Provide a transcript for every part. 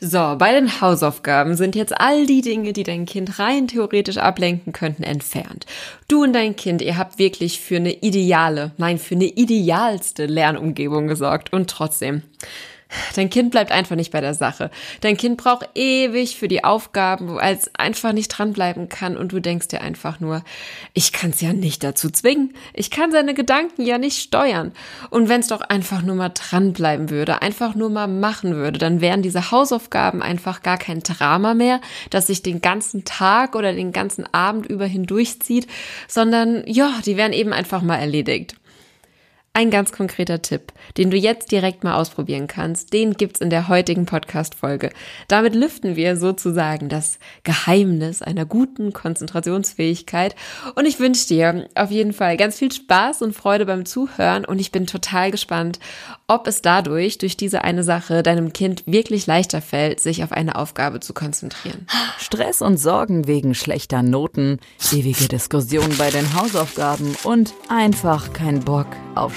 So, bei den Hausaufgaben sind jetzt all die Dinge, die dein Kind rein theoretisch ablenken könnten, entfernt. Du und dein Kind, ihr habt wirklich für eine ideale, nein, für eine idealste Lernumgebung gesorgt und trotzdem. Dein Kind bleibt einfach nicht bei der Sache. Dein Kind braucht ewig für die Aufgaben, weil es einfach nicht dranbleiben kann und du denkst dir einfach nur, ich kann es ja nicht dazu zwingen. Ich kann seine Gedanken ja nicht steuern. Und wenn es doch einfach nur mal dranbleiben würde, einfach nur mal machen würde, dann wären diese Hausaufgaben einfach gar kein Drama mehr, das sich den ganzen Tag oder den ganzen Abend über hindurchzieht, sondern ja, die wären eben einfach mal erledigt. Ein ganz konkreter Tipp, den du jetzt direkt mal ausprobieren kannst, den gibt's in der heutigen Podcast-Folge. Damit lüften wir sozusagen das Geheimnis einer guten Konzentrationsfähigkeit. Und ich wünsche dir auf jeden Fall ganz viel Spaß und Freude beim Zuhören. Und ich bin total gespannt, ob es dadurch, durch diese eine Sache, deinem Kind wirklich leichter fällt, sich auf eine Aufgabe zu konzentrieren. Stress und Sorgen wegen schlechter Noten, ewige Diskussionen bei den Hausaufgaben und einfach kein Bock auf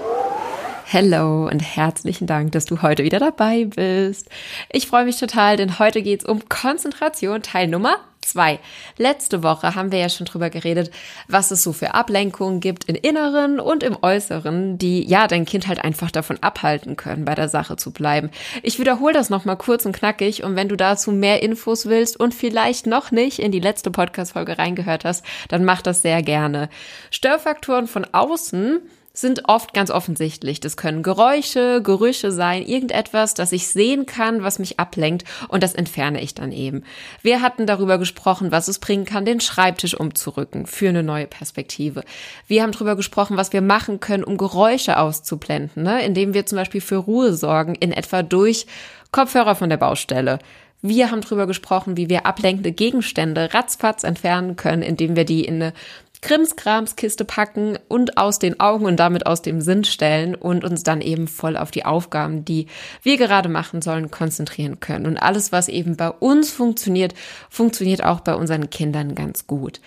Hello und herzlichen Dank, dass du heute wieder dabei bist. Ich freue mich total, denn heute geht's um Konzentration Teil Nummer zwei. Letzte Woche haben wir ja schon drüber geredet, was es so für Ablenkungen gibt im Inneren und im Äußeren, die ja dein Kind halt einfach davon abhalten können, bei der Sache zu bleiben. Ich wiederhole das nochmal kurz und knackig und wenn du dazu mehr Infos willst und vielleicht noch nicht in die letzte Podcast-Folge reingehört hast, dann mach das sehr gerne. Störfaktoren von außen sind oft ganz offensichtlich. Das können Geräusche, Gerüche sein, irgendetwas, das ich sehen kann, was mich ablenkt und das entferne ich dann eben. Wir hatten darüber gesprochen, was es bringen kann, den Schreibtisch umzurücken für eine neue Perspektive. Wir haben darüber gesprochen, was wir machen können, um Geräusche auszublenden, ne? indem wir zum Beispiel für Ruhe sorgen, in etwa durch Kopfhörer von der Baustelle. Wir haben darüber gesprochen, wie wir ablenkende Gegenstände ratzfatz entfernen können, indem wir die in eine Krimskramskiste packen und aus den Augen und damit aus dem Sinn stellen und uns dann eben voll auf die Aufgaben, die wir gerade machen sollen, konzentrieren können. Und alles, was eben bei uns funktioniert, funktioniert auch bei unseren Kindern ganz gut.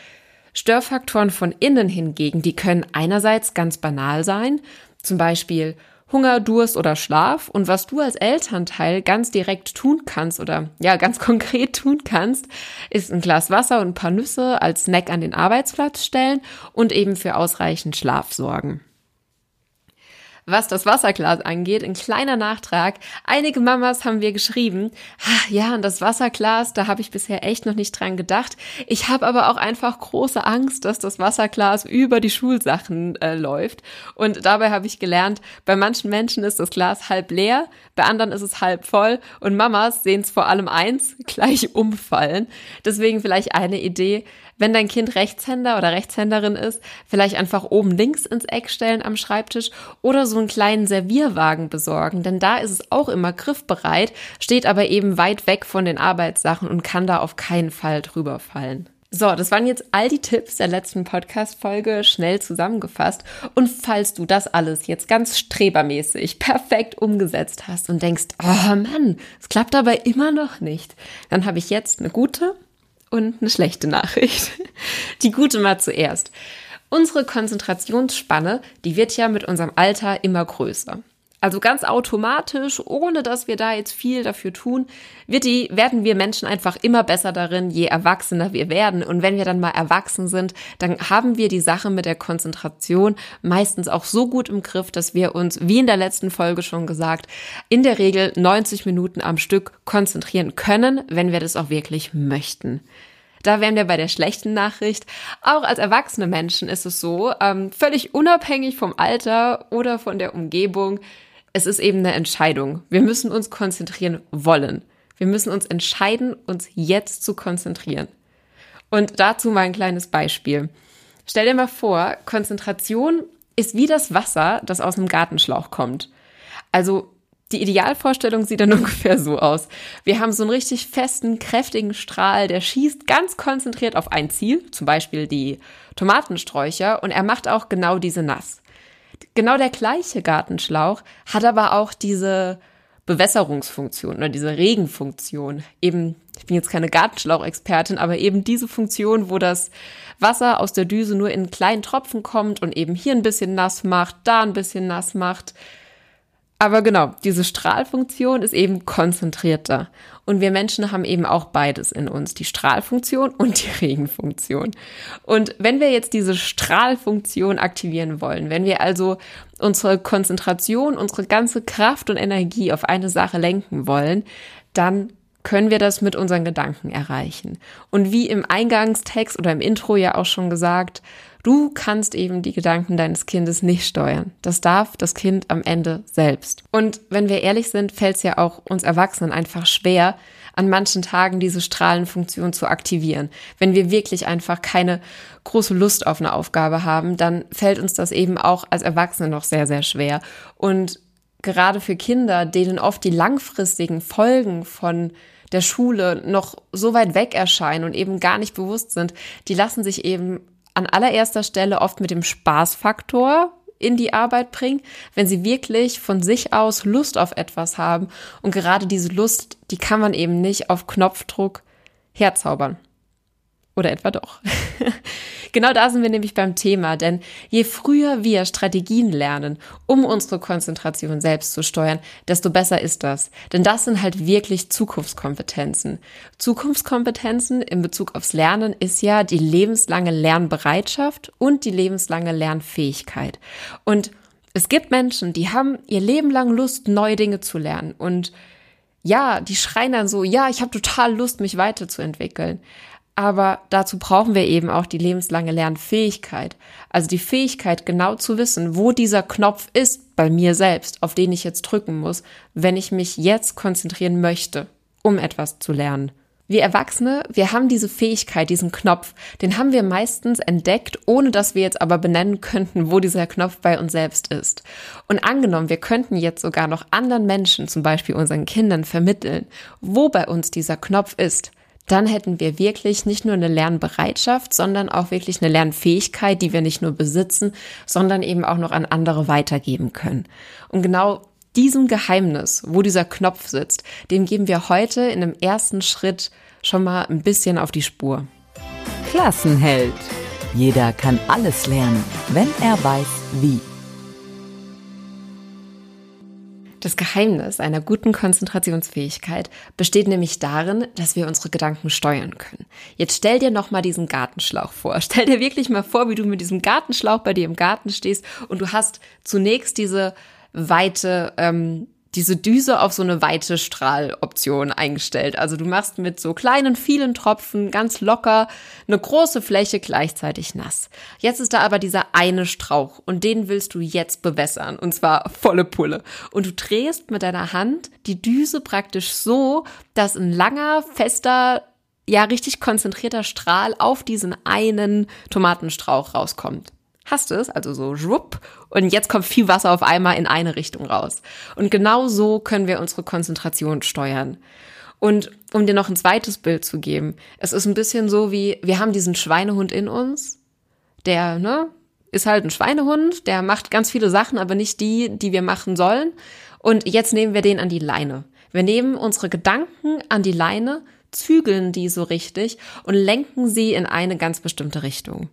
Störfaktoren von innen hingegen, die können einerseits ganz banal sein, zum Beispiel Hunger, Durst oder Schlaf und was du als Elternteil ganz direkt tun kannst oder ja ganz konkret tun kannst, ist ein Glas Wasser und ein paar Nüsse als Snack an den Arbeitsplatz stellen und eben für ausreichend Schlaf sorgen. Was das Wasserglas angeht, ein kleiner Nachtrag. Einige Mamas haben wir geschrieben, ja, und das Wasserglas, da habe ich bisher echt noch nicht dran gedacht. Ich habe aber auch einfach große Angst, dass das Wasserglas über die Schulsachen äh, läuft. Und dabei habe ich gelernt, bei manchen Menschen ist das Glas halb leer, bei anderen ist es halb voll und Mamas sehen es vor allem eins, gleich umfallen. Deswegen vielleicht eine Idee, wenn dein Kind Rechtshänder oder Rechtshänderin ist, vielleicht einfach oben links ins Eck stellen am Schreibtisch oder so einen kleinen Servierwagen besorgen, denn da ist es auch immer griffbereit, steht aber eben weit weg von den Arbeitssachen und kann da auf keinen Fall drüber fallen. So, das waren jetzt all die Tipps der letzten Podcast-Folge schnell zusammengefasst. Und falls du das alles jetzt ganz strebermäßig perfekt umgesetzt hast und denkst, oh Mann, es klappt aber immer noch nicht, dann habe ich jetzt eine gute und eine schlechte Nachricht. Die gute mal zuerst. Unsere Konzentrationsspanne, die wird ja mit unserem Alter immer größer. Also ganz automatisch, ohne dass wir da jetzt viel dafür tun, wird die, werden wir Menschen einfach immer besser darin, je erwachsener wir werden. Und wenn wir dann mal erwachsen sind, dann haben wir die Sache mit der Konzentration meistens auch so gut im Griff, dass wir uns, wie in der letzten Folge schon gesagt, in der Regel 90 Minuten am Stück konzentrieren können, wenn wir das auch wirklich möchten. Da wären wir bei der schlechten Nachricht. Auch als erwachsene Menschen ist es so, ähm, völlig unabhängig vom Alter oder von der Umgebung, es ist eben eine Entscheidung. Wir müssen uns konzentrieren wollen. Wir müssen uns entscheiden, uns jetzt zu konzentrieren. Und dazu mal ein kleines Beispiel. Stell dir mal vor, Konzentration ist wie das Wasser, das aus einem Gartenschlauch kommt. Also Die Idealvorstellung sieht dann ungefähr so aus. Wir haben so einen richtig festen, kräftigen Strahl, der schießt ganz konzentriert auf ein Ziel, zum Beispiel die Tomatensträucher, und er macht auch genau diese nass. Genau der gleiche Gartenschlauch hat aber auch diese Bewässerungsfunktion oder diese Regenfunktion. Eben, ich bin jetzt keine Gartenschlauchexpertin, aber eben diese Funktion, wo das Wasser aus der Düse nur in kleinen Tropfen kommt und eben hier ein bisschen nass macht, da ein bisschen nass macht. Aber genau, diese Strahlfunktion ist eben konzentrierter. Und wir Menschen haben eben auch beides in uns, die Strahlfunktion und die Regenfunktion. Und wenn wir jetzt diese Strahlfunktion aktivieren wollen, wenn wir also unsere Konzentration, unsere ganze Kraft und Energie auf eine Sache lenken wollen, dann können wir das mit unseren Gedanken erreichen. Und wie im Eingangstext oder im Intro ja auch schon gesagt, du kannst eben die Gedanken deines Kindes nicht steuern. Das darf das Kind am Ende selbst. Und wenn wir ehrlich sind, fällt es ja auch uns Erwachsenen einfach schwer, an manchen Tagen diese Strahlenfunktion zu aktivieren. Wenn wir wirklich einfach keine große Lust auf eine Aufgabe haben, dann fällt uns das eben auch als Erwachsene noch sehr, sehr schwer. Und gerade für Kinder, denen oft die langfristigen Folgen von der Schule noch so weit weg erscheinen und eben gar nicht bewusst sind, die lassen sich eben an allererster Stelle oft mit dem Spaßfaktor in die Arbeit bringen, wenn sie wirklich von sich aus Lust auf etwas haben. Und gerade diese Lust, die kann man eben nicht auf Knopfdruck herzaubern. Oder etwa doch. genau da sind wir nämlich beim Thema, denn je früher wir Strategien lernen, um unsere Konzentration selbst zu steuern, desto besser ist das. Denn das sind halt wirklich Zukunftskompetenzen. Zukunftskompetenzen in Bezug aufs Lernen ist ja die lebenslange Lernbereitschaft und die lebenslange Lernfähigkeit. Und es gibt Menschen, die haben ihr Leben lang Lust, neue Dinge zu lernen und ja, die schreien dann so, ja, ich habe total Lust, mich weiterzuentwickeln. Aber dazu brauchen wir eben auch die lebenslange Lernfähigkeit. Also die Fähigkeit, genau zu wissen, wo dieser Knopf ist bei mir selbst, auf den ich jetzt drücken muss, wenn ich mich jetzt konzentrieren möchte, um etwas zu lernen. Wir Erwachsene, wir haben diese Fähigkeit, diesen Knopf, den haben wir meistens entdeckt, ohne dass wir jetzt aber benennen könnten, wo dieser Knopf bei uns selbst ist. Und angenommen, wir könnten jetzt sogar noch anderen Menschen, zum Beispiel unseren Kindern, vermitteln, wo bei uns dieser Knopf ist, dann hätten wir wirklich nicht nur eine Lernbereitschaft, sondern auch wirklich eine Lernfähigkeit, die wir nicht nur besitzen, sondern eben auch noch an andere weitergeben können. Und genau diesem Geheimnis, wo dieser Knopf sitzt, dem geben wir heute in einem ersten Schritt schon mal ein bisschen auf die Spur. Klassenheld. Jeder kann alles lernen, wenn er weiß, wie. Das Geheimnis einer guten Konzentrationsfähigkeit besteht nämlich darin, dass wir unsere Gedanken steuern können. Jetzt stell dir noch mal diesen Gartenschlauch vor. Stell dir wirklich mal vor, wie du mit diesem Gartenschlauch bei dir im Garten stehst und du hast zunächst diese weite ähm, diese Düse auf so eine weite Strahloption eingestellt. Also du machst mit so kleinen, vielen Tropfen ganz locker eine große Fläche gleichzeitig nass. Jetzt ist da aber dieser eine Strauch und den willst du jetzt bewässern und zwar volle Pulle. Und du drehst mit deiner Hand die Düse praktisch so, dass ein langer, fester, ja richtig konzentrierter Strahl auf diesen einen Tomatenstrauch rauskommt hast es, also so schwupp, und jetzt kommt viel Wasser auf einmal in eine Richtung raus. Und genau so können wir unsere Konzentration steuern. Und um dir noch ein zweites Bild zu geben, es ist ein bisschen so wie, wir haben diesen Schweinehund in uns, der, ne, ist halt ein Schweinehund, der macht ganz viele Sachen, aber nicht die, die wir machen sollen. Und jetzt nehmen wir den an die Leine. Wir nehmen unsere Gedanken an die Leine, zügeln die so richtig und lenken sie in eine ganz bestimmte Richtung.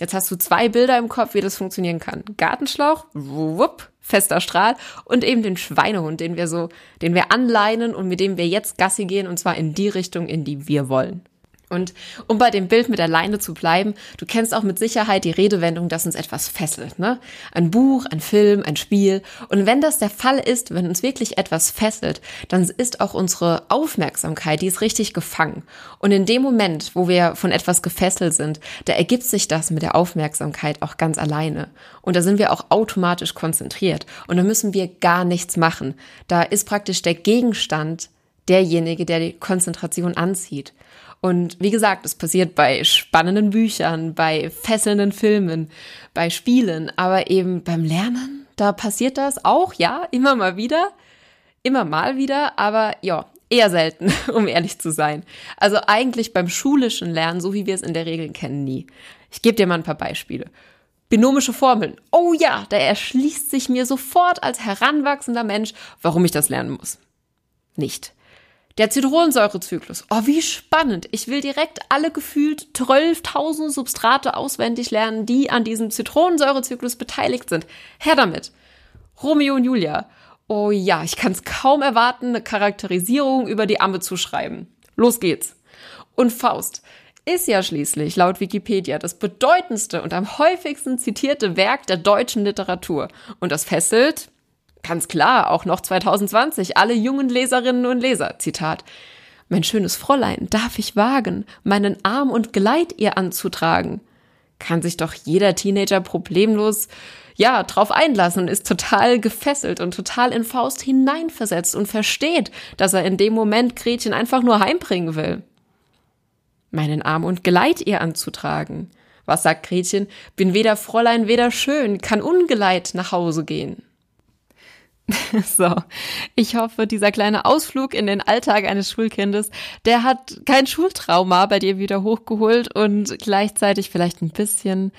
Jetzt hast du zwei Bilder im Kopf, wie das funktionieren kann. Gartenschlauch, wupp, fester Strahl und eben den Schweinehund, den wir so, den wir anleinen und mit dem wir jetzt Gassi gehen und zwar in die Richtung, in die wir wollen. Und um bei dem Bild mit der Leine zu bleiben, du kennst auch mit Sicherheit die Redewendung, dass uns etwas fesselt, ne? Ein Buch, ein Film, ein Spiel. Und wenn das der Fall ist, wenn uns wirklich etwas fesselt, dann ist auch unsere Aufmerksamkeit, die ist richtig gefangen. Und in dem Moment, wo wir von etwas gefesselt sind, da ergibt sich das mit der Aufmerksamkeit auch ganz alleine. Und da sind wir auch automatisch konzentriert. Und da müssen wir gar nichts machen. Da ist praktisch der Gegenstand derjenige, der die Konzentration anzieht. Und wie gesagt, es passiert bei spannenden Büchern, bei fesselnden Filmen, bei Spielen, aber eben beim Lernen, da passiert das auch, ja, immer mal wieder. Immer mal wieder, aber ja, eher selten, um ehrlich zu sein. Also eigentlich beim schulischen Lernen, so wie wir es in der Regel kennen, nie. Ich gebe dir mal ein paar Beispiele. Binomische Formeln. Oh ja, da erschließt sich mir sofort als heranwachsender Mensch, warum ich das lernen muss. Nicht. Der Zitronensäurezyklus. Oh, wie spannend. Ich will direkt alle gefühlt 12.000 Substrate auswendig lernen, die an diesem Zitronensäurezyklus beteiligt sind. Her damit. Romeo und Julia. Oh ja, ich kann es kaum erwarten, eine Charakterisierung über die Amme zu schreiben. Los geht's. Und Faust ist ja schließlich laut Wikipedia das bedeutendste und am häufigsten zitierte Werk der deutschen Literatur. Und das fesselt, Ganz klar, auch noch 2020, alle jungen Leserinnen und Leser. Zitat. Mein schönes Fräulein, darf ich wagen, meinen Arm und Geleit ihr anzutragen? Kann sich doch jeder Teenager problemlos, ja, drauf einlassen und ist total gefesselt und total in Faust hineinversetzt und versteht, dass er in dem Moment Gretchen einfach nur heimbringen will. Meinen Arm und Geleit ihr anzutragen. Was sagt Gretchen? Bin weder Fräulein, weder schön, kann ungeleit nach Hause gehen. So, ich hoffe, dieser kleine Ausflug in den Alltag eines Schulkindes, der hat kein Schultrauma bei dir wieder hochgeholt und gleichzeitig vielleicht ein bisschen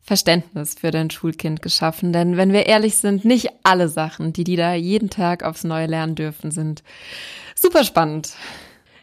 Verständnis für dein Schulkind geschaffen. Denn wenn wir ehrlich sind, nicht alle Sachen, die die da jeden Tag aufs Neue lernen dürfen, sind super spannend.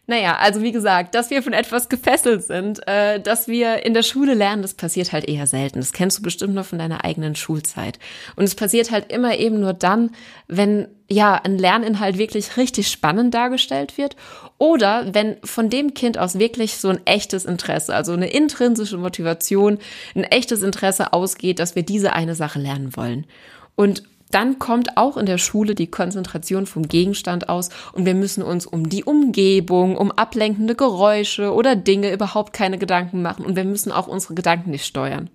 Naja, also wie gesagt, dass wir von etwas gefesselt sind, äh, dass wir in der Schule lernen, das passiert halt eher selten. Das kennst du bestimmt nur von deiner eigenen Schulzeit. Und es passiert halt immer eben nur dann, wenn ja ein Lerninhalt wirklich richtig spannend dargestellt wird oder wenn von dem Kind aus wirklich so ein echtes Interesse, also eine intrinsische Motivation, ein echtes Interesse ausgeht, dass wir diese eine Sache lernen wollen. Und dann kommt auch in der Schule die Konzentration vom Gegenstand aus und wir müssen uns um die Umgebung, um ablenkende Geräusche oder Dinge überhaupt keine Gedanken machen und wir müssen auch unsere Gedanken nicht steuern.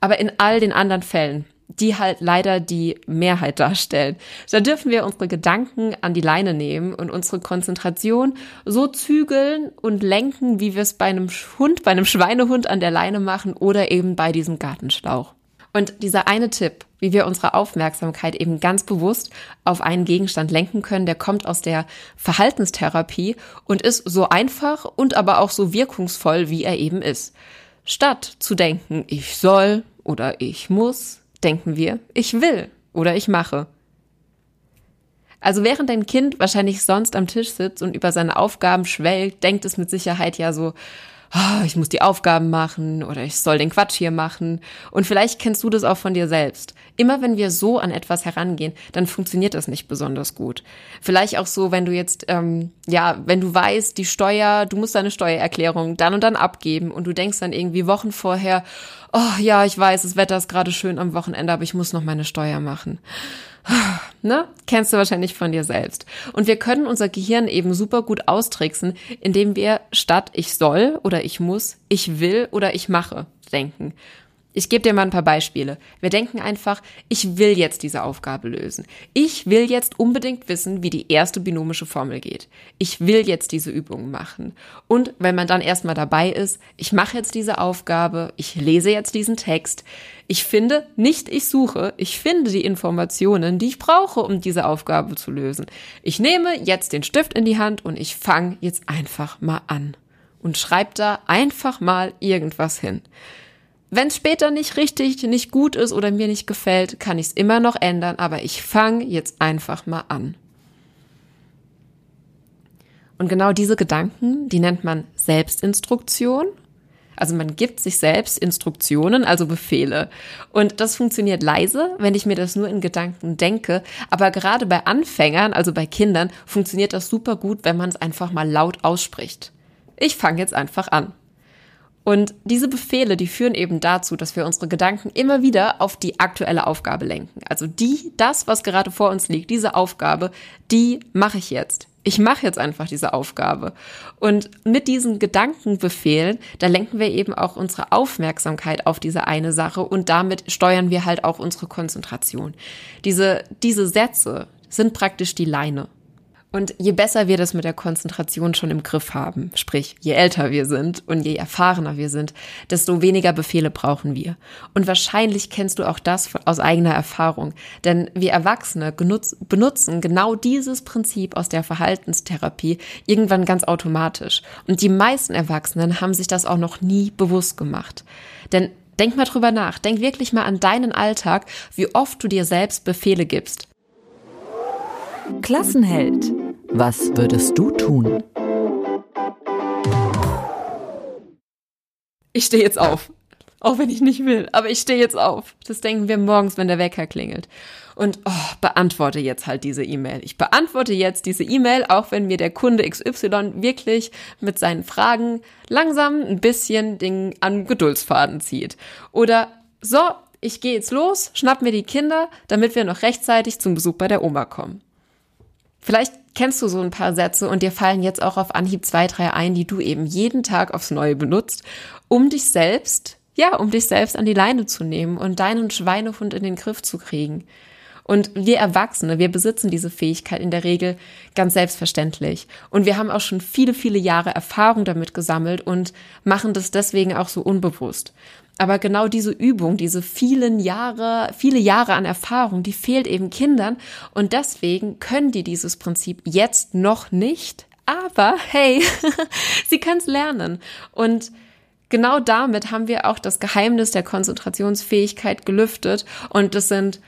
Aber in all den anderen Fällen, die halt leider die Mehrheit darstellen. Da dürfen wir unsere Gedanken an die Leine nehmen und unsere Konzentration so zügeln und lenken, wie wir es bei einem Hund, bei einem Schweinehund an der Leine machen oder eben bei diesem Gartenschlauch. Und dieser eine Tipp, wie wir unsere Aufmerksamkeit eben ganz bewusst auf einen Gegenstand lenken können, der kommt aus der Verhaltenstherapie und ist so einfach und aber auch so wirkungsvoll, wie er eben ist. Statt zu denken, ich soll oder ich muss, denken wir, ich will oder ich mache. Also während dein Kind wahrscheinlich sonst am Tisch sitzt und über seine Aufgaben schwelgt, denkt es mit Sicherheit ja so, oh, ich muss die Aufgaben machen oder ich soll den Quatsch hier machen. Und vielleicht kennst du das auch von dir selbst. Immer wenn wir so an etwas herangehen, dann funktioniert das nicht besonders gut. Vielleicht auch so, wenn du jetzt, ähm, ja, wenn du weißt, die Steuer, du musst deine Steuererklärung dann und dann abgeben und du denkst dann irgendwie Wochen vorher, oh ja, ich weiß, das Wetter ist gerade schön am Wochenende, aber ich muss noch meine Steuer machen. Ne? Kennst du wahrscheinlich von dir selbst. Und wir können unser Gehirn eben super gut austricksen, indem wir statt ich soll oder ich muss, ich will oder ich mache denken. Ich gebe dir mal ein paar Beispiele. Wir denken einfach, ich will jetzt diese Aufgabe lösen. Ich will jetzt unbedingt wissen, wie die erste binomische Formel geht. Ich will jetzt diese Übung machen. Und wenn man dann erstmal dabei ist, ich mache jetzt diese Aufgabe, ich lese jetzt diesen Text. Ich finde, nicht ich suche, ich finde die Informationen, die ich brauche, um diese Aufgabe zu lösen. Ich nehme jetzt den Stift in die Hand und ich fange jetzt einfach mal an und schreibe da einfach mal irgendwas hin. Wenn es später nicht richtig, nicht gut ist oder mir nicht gefällt, kann ich es immer noch ändern, aber ich fange jetzt einfach mal an. Und genau diese Gedanken, die nennt man Selbstinstruktion. Also man gibt sich selbst Instruktionen, also Befehle. Und das funktioniert leise, wenn ich mir das nur in Gedanken denke. Aber gerade bei Anfängern, also bei Kindern, funktioniert das super gut, wenn man es einfach mal laut ausspricht. Ich fange jetzt einfach an. Und diese Befehle, die führen eben dazu, dass wir unsere Gedanken immer wieder auf die aktuelle Aufgabe lenken. Also die, das, was gerade vor uns liegt, diese Aufgabe, die mache ich jetzt. Ich mache jetzt einfach diese Aufgabe. Und mit diesen Gedankenbefehlen, da lenken wir eben auch unsere Aufmerksamkeit auf diese eine Sache und damit steuern wir halt auch unsere Konzentration. Diese, diese Sätze sind praktisch die Leine. Und je besser wir das mit der Konzentration schon im Griff haben, sprich, je älter wir sind und je erfahrener wir sind, desto weniger Befehle brauchen wir. Und wahrscheinlich kennst du auch das aus eigener Erfahrung. Denn wir Erwachsene benutzen genau dieses Prinzip aus der Verhaltenstherapie irgendwann ganz automatisch. Und die meisten Erwachsenen haben sich das auch noch nie bewusst gemacht. Denn Denk mal drüber nach. Denk wirklich mal an deinen Alltag, wie oft du dir selbst Befehle gibst. Klassenheld. Was würdest du tun? Ich stehe jetzt auf. Auch wenn ich nicht will, aber ich stehe jetzt auf. Das denken wir morgens, wenn der Wecker klingelt. Und oh, beantworte jetzt halt diese E-Mail. Ich beantworte jetzt diese E-Mail, auch wenn mir der Kunde XY wirklich mit seinen Fragen langsam ein bisschen den an Geduldsfaden zieht. Oder so, ich gehe jetzt los, schnapp mir die Kinder, damit wir noch rechtzeitig zum Besuch bei der Oma kommen. Vielleicht kennst du so ein paar Sätze und dir fallen jetzt auch auf Anhieb zwei, drei ein, die du eben jeden Tag aufs Neue benutzt, um dich selbst, ja, um dich selbst an die Leine zu nehmen und deinen Schweinehund in den Griff zu kriegen. Und wir Erwachsene, wir besitzen diese Fähigkeit in der Regel ganz selbstverständlich. Und wir haben auch schon viele, viele Jahre Erfahrung damit gesammelt und machen das deswegen auch so unbewusst. Aber genau diese Übung, diese vielen Jahre, viele Jahre an Erfahrung, die fehlt eben Kindern. Und deswegen können die dieses Prinzip jetzt noch nicht. Aber hey, sie können es lernen. Und genau damit haben wir auch das Geheimnis der Konzentrationsfähigkeit gelüftet. Und das sind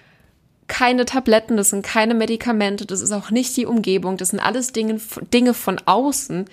keine Tabletten, das sind keine Medikamente, das ist auch nicht die Umgebung, das sind alles Dinge, Dinge von außen,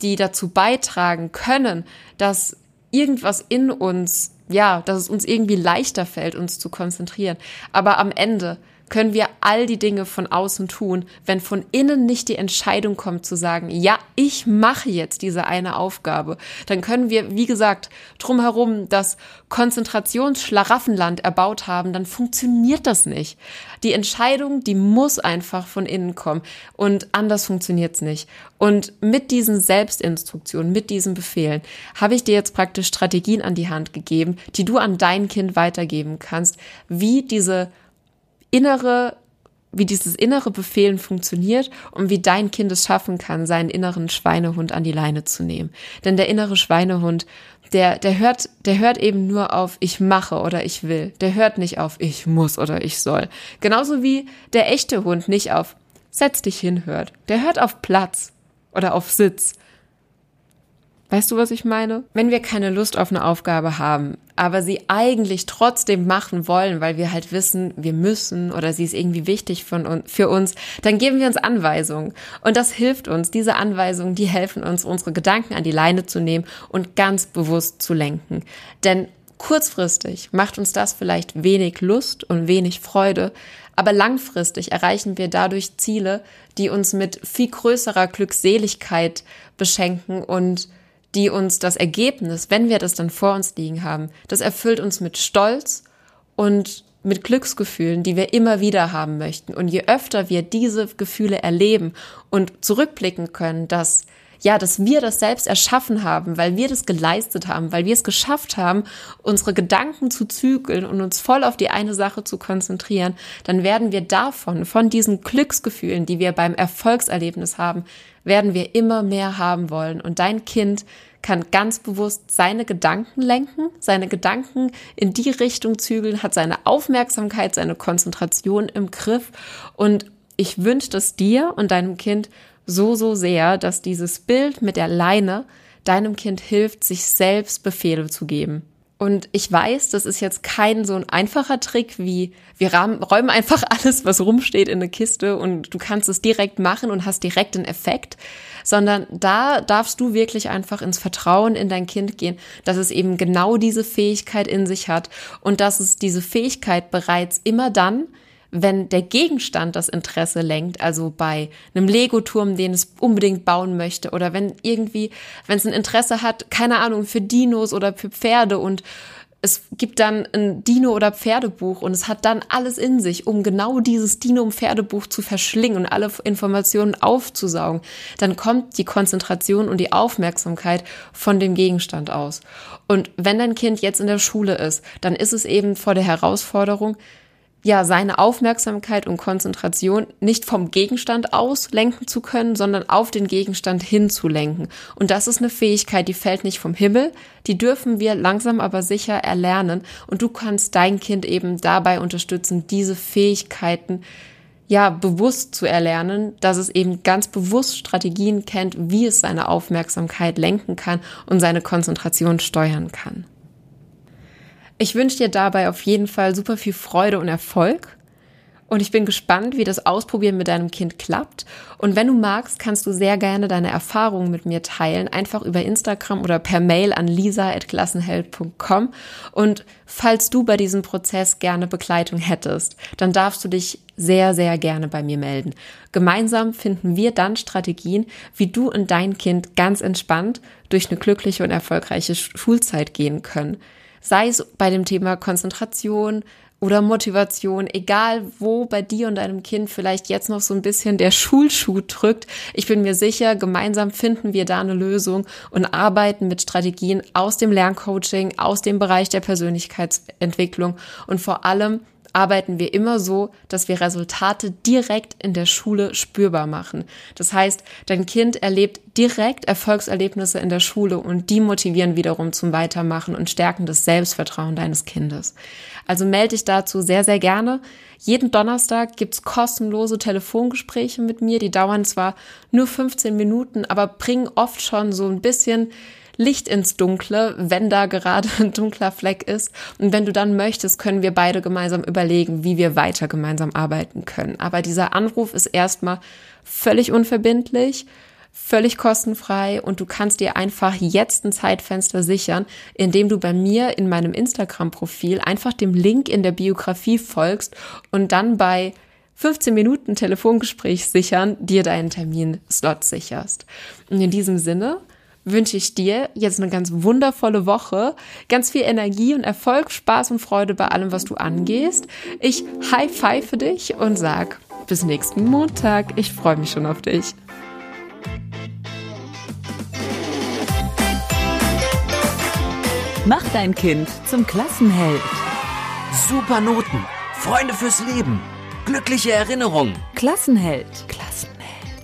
die dazu beitragen können, dass irgendwas in uns ja, dass es uns irgendwie leichter fällt, uns zu konzentrieren. Aber am Ende können wir all die Dinge von außen tun, wenn von innen nicht die Entscheidung kommt zu sagen, ja, ich mache jetzt diese eine Aufgabe, dann können wir, wie gesagt, drumherum das Konzentrationsschlaraffenland erbaut haben, dann funktioniert das nicht. Die Entscheidung, die muss einfach von innen kommen und anders funktioniert's nicht. Und mit diesen Selbstinstruktionen, mit diesen Befehlen habe ich dir jetzt praktisch Strategien an die Hand gegeben, die du an dein Kind weitergeben kannst, wie diese innere, wie dieses innere Befehlen funktioniert und wie dein Kind es schaffen kann, seinen inneren Schweinehund an die Leine zu nehmen. Denn der innere Schweinehund, der, der hört, der hört eben nur auf ich mache oder ich will. Der hört nicht auf ich muss oder ich soll. Genauso wie der echte Hund nicht auf setz dich hin hört. Der hört auf Platz oder auf Sitz. Weißt du, was ich meine? Wenn wir keine Lust auf eine Aufgabe haben, aber sie eigentlich trotzdem machen wollen, weil wir halt wissen, wir müssen oder sie ist irgendwie wichtig von, für uns, dann geben wir uns Anweisungen. Und das hilft uns. Diese Anweisungen, die helfen uns, unsere Gedanken an die Leine zu nehmen und ganz bewusst zu lenken. Denn kurzfristig macht uns das vielleicht wenig Lust und wenig Freude, aber langfristig erreichen wir dadurch Ziele, die uns mit viel größerer Glückseligkeit beschenken und die uns das Ergebnis, wenn wir das dann vor uns liegen haben, das erfüllt uns mit Stolz und mit Glücksgefühlen, die wir immer wieder haben möchten. Und je öfter wir diese Gefühle erleben und zurückblicken können, dass ja, dass wir das selbst erschaffen haben, weil wir das geleistet haben, weil wir es geschafft haben, unsere Gedanken zu zügeln und uns voll auf die eine Sache zu konzentrieren, dann werden wir davon, von diesen Glücksgefühlen, die wir beim Erfolgserlebnis haben, werden wir immer mehr haben wollen. Und dein Kind kann ganz bewusst seine Gedanken lenken, seine Gedanken in die Richtung zügeln, hat seine Aufmerksamkeit, seine Konzentration im Griff. Und ich wünsche das dir und deinem Kind so, so sehr, dass dieses Bild mit der Leine deinem Kind hilft, sich selbst Befehle zu geben. Und ich weiß, das ist jetzt kein so ein einfacher Trick wie wir räumen einfach alles, was rumsteht, in eine Kiste und du kannst es direkt machen und hast direkt den Effekt, sondern da darfst du wirklich einfach ins Vertrauen in dein Kind gehen, dass es eben genau diese Fähigkeit in sich hat und dass es diese Fähigkeit bereits immer dann, wenn der Gegenstand das Interesse lenkt, also bei einem Lego-Turm, den es unbedingt bauen möchte, oder wenn irgendwie, wenn es ein Interesse hat, keine Ahnung, für Dinos oder für Pferde und es gibt dann ein Dino- oder Pferdebuch und es hat dann alles in sich, um genau dieses Dino- und Pferdebuch zu verschlingen und alle Informationen aufzusaugen. Dann kommt die Konzentration und die Aufmerksamkeit von dem Gegenstand aus. Und wenn dein Kind jetzt in der Schule ist, dann ist es eben vor der Herausforderung, ja, seine Aufmerksamkeit und Konzentration nicht vom Gegenstand aus lenken zu können, sondern auf den Gegenstand hinzulenken. Und das ist eine Fähigkeit, die fällt nicht vom Himmel. Die dürfen wir langsam aber sicher erlernen. Und du kannst dein Kind eben dabei unterstützen, diese Fähigkeiten ja, bewusst zu erlernen, dass es eben ganz bewusst Strategien kennt, wie es seine Aufmerksamkeit lenken kann und seine Konzentration steuern kann. Ich wünsche dir dabei auf jeden Fall super viel Freude und Erfolg. Und ich bin gespannt, wie das Ausprobieren mit deinem Kind klappt. Und wenn du magst, kannst du sehr gerne deine Erfahrungen mit mir teilen, einfach über Instagram oder per Mail an lisa.klassenheld.com. Und falls du bei diesem Prozess gerne Begleitung hättest, dann darfst du dich sehr, sehr gerne bei mir melden. Gemeinsam finden wir dann Strategien, wie du und dein Kind ganz entspannt durch eine glückliche und erfolgreiche Schulzeit gehen können sei es bei dem Thema Konzentration oder Motivation, egal wo bei dir und deinem Kind vielleicht jetzt noch so ein bisschen der Schulschuh drückt. Ich bin mir sicher, gemeinsam finden wir da eine Lösung und arbeiten mit Strategien aus dem Lerncoaching, aus dem Bereich der Persönlichkeitsentwicklung und vor allem arbeiten wir immer so, dass wir Resultate direkt in der Schule spürbar machen. Das heißt, dein Kind erlebt direkt Erfolgserlebnisse in der Schule und die motivieren wiederum zum Weitermachen und stärken das Selbstvertrauen deines Kindes. Also melde dich dazu sehr, sehr gerne. Jeden Donnerstag gibt's kostenlose Telefongespräche mit mir. Die dauern zwar nur 15 Minuten, aber bringen oft schon so ein bisschen Licht ins Dunkle, wenn da gerade ein dunkler Fleck ist. Und wenn du dann möchtest, können wir beide gemeinsam überlegen, wie wir weiter gemeinsam arbeiten können. Aber dieser Anruf ist erstmal völlig unverbindlich völlig kostenfrei und du kannst dir einfach jetzt ein Zeitfenster sichern, indem du bei mir in meinem Instagram-Profil einfach dem Link in der Biografie folgst und dann bei 15 Minuten Telefongespräch sichern, dir deinen Termin-Slot sicherst. Und in diesem Sinne wünsche ich dir jetzt eine ganz wundervolle Woche, ganz viel Energie und Erfolg, Spaß und Freude bei allem, was du angehst. Ich high five für dich und sag bis nächsten Montag. Ich freue mich schon auf dich. Mach dein Kind zum Klassenheld. Super Noten, Freunde fürs Leben, glückliche Erinnerungen. Klassenheld.